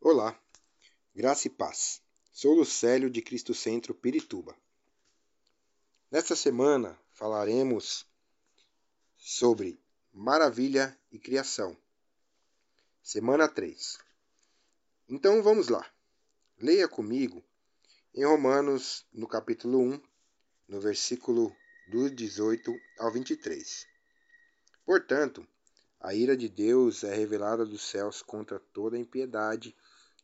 Olá, graça e paz. Sou Lucélio de Cristo Centro Pirituba. Nesta semana falaremos sobre maravilha e criação. Semana 3. Então vamos lá. Leia comigo em Romanos, no capítulo 1, no versículo do 18 ao 23. Portanto, a ira de Deus é revelada dos céus contra toda impiedade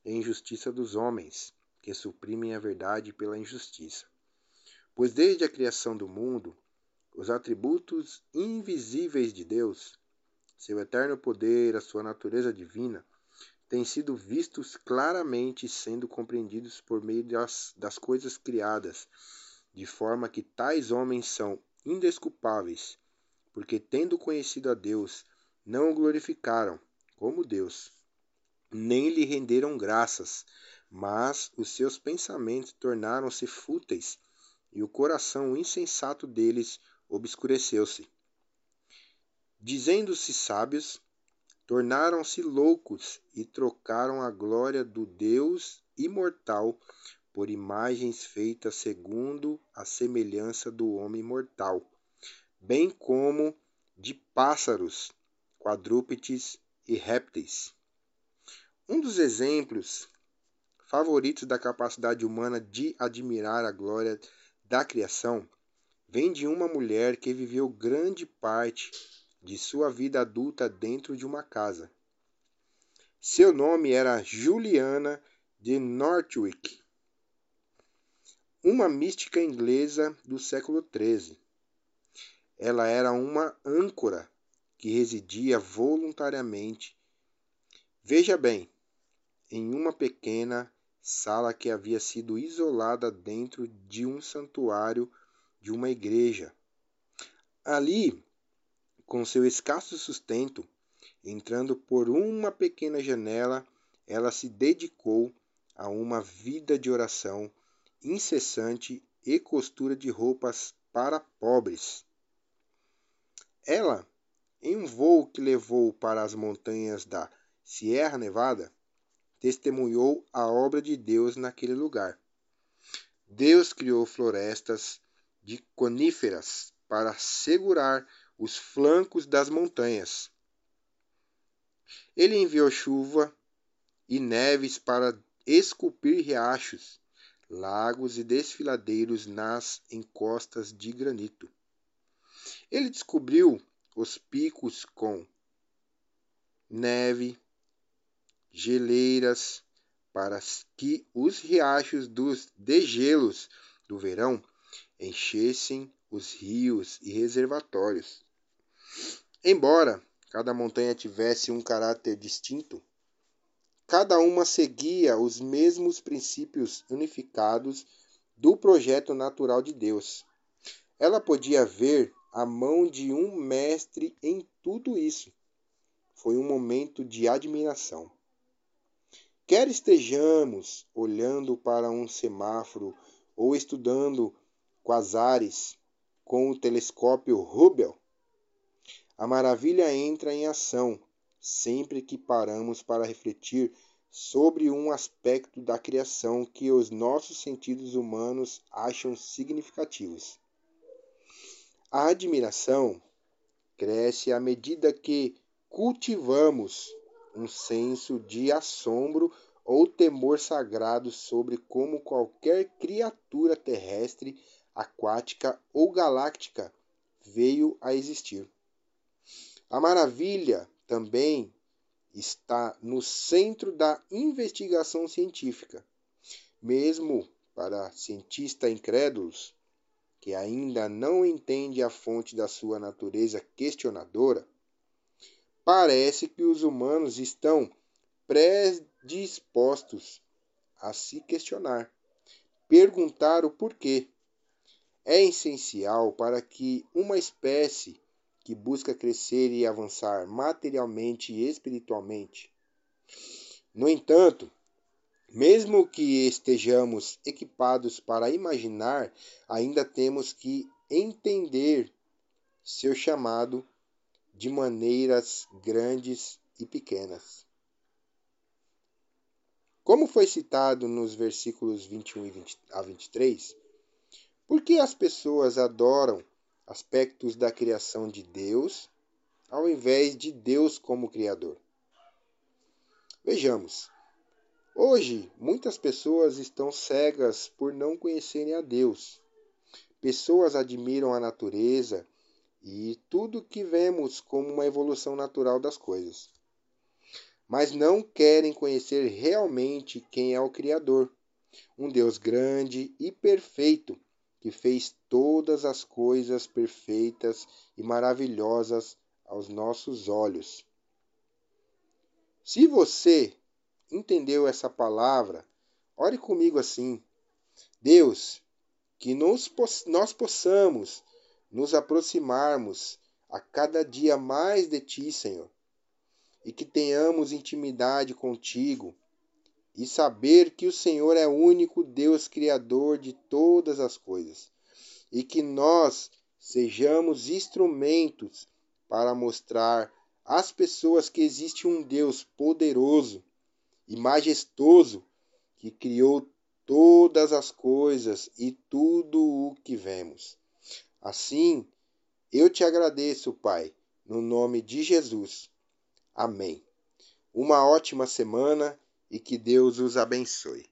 e injustiça dos homens, que suprimem a verdade pela injustiça. Pois desde a criação do mundo, os atributos invisíveis de Deus, seu eterno poder, a sua natureza divina, têm sido vistos claramente sendo compreendidos por meio das, das coisas criadas, de forma que tais homens são indesculpáveis, porque tendo conhecido a Deus, não o glorificaram como Deus, nem lhe renderam graças, mas os seus pensamentos tornaram-se fúteis e o coração insensato deles obscureceu-se. Dizendo-se sábios, tornaram-se loucos e trocaram a glória do Deus imortal por imagens feitas segundo a semelhança do homem mortal, bem como de pássaros quadrúpedes e répteis. Um dos exemplos favoritos da capacidade humana de admirar a glória da criação vem de uma mulher que viveu grande parte de sua vida adulta dentro de uma casa. Seu nome era Juliana de Northwick, uma mística inglesa do século XIII. Ela era uma âncora que residia voluntariamente, veja bem, em uma pequena sala que havia sido isolada dentro de um santuário de uma igreja. Ali, com seu escasso sustento, entrando por uma pequena janela, ela se dedicou a uma vida de oração incessante e costura de roupas para pobres. Ela em um voo que levou para as montanhas da Sierra Nevada, testemunhou a obra de Deus naquele lugar. Deus criou florestas de coníferas para segurar os flancos das montanhas. Ele enviou chuva e neves para esculpir riachos, lagos e desfiladeiros nas encostas de granito. Ele descobriu os picos com neve, geleiras, para que os riachos dos degelos do verão enchessem os rios e reservatórios. Embora cada montanha tivesse um caráter distinto, cada uma seguia os mesmos princípios unificados do projeto natural de Deus. Ela podia ver a mão de um mestre em tudo isso. Foi um momento de admiração. Quer estejamos olhando para um semáforo ou estudando quasares com o telescópio Hubble, a maravilha entra em ação sempre que paramos para refletir sobre um aspecto da criação que os nossos sentidos humanos acham significativos. A admiração cresce à medida que cultivamos um senso de assombro ou temor sagrado sobre como qualquer criatura terrestre, aquática ou galáctica veio a existir. A maravilha também está no centro da investigação científica. Mesmo para cientistas incrédulos, que ainda não entende a fonte da sua natureza questionadora, parece que os humanos estão predispostos a se questionar, perguntar o porquê. É essencial para que uma espécie que busca crescer e avançar materialmente e espiritualmente. No entanto, mesmo que estejamos equipados para imaginar, ainda temos que entender seu chamado de maneiras grandes e pequenas. Como foi citado nos versículos 21 a 23, por que as pessoas adoram aspectos da criação de Deus ao invés de Deus como Criador? Vejamos. Hoje, muitas pessoas estão cegas por não conhecerem a Deus. Pessoas admiram a natureza e tudo que vemos como uma evolução natural das coisas. Mas não querem conhecer realmente quem é o Criador, um Deus grande e perfeito que fez todas as coisas perfeitas e maravilhosas aos nossos olhos. Se você entendeu essa palavra, ore comigo assim: Deus, que nos, nós possamos nos aproximarmos a cada dia mais de Ti, Senhor, e que tenhamos intimidade contigo e saber que o Senhor é o único Deus Criador de todas as coisas e que nós sejamos instrumentos para mostrar às pessoas que existe um Deus poderoso e majestoso que criou todas as coisas e tudo o que vemos. Assim, eu te agradeço, Pai, no nome de Jesus. Amém. Uma ótima semana e que Deus os abençoe.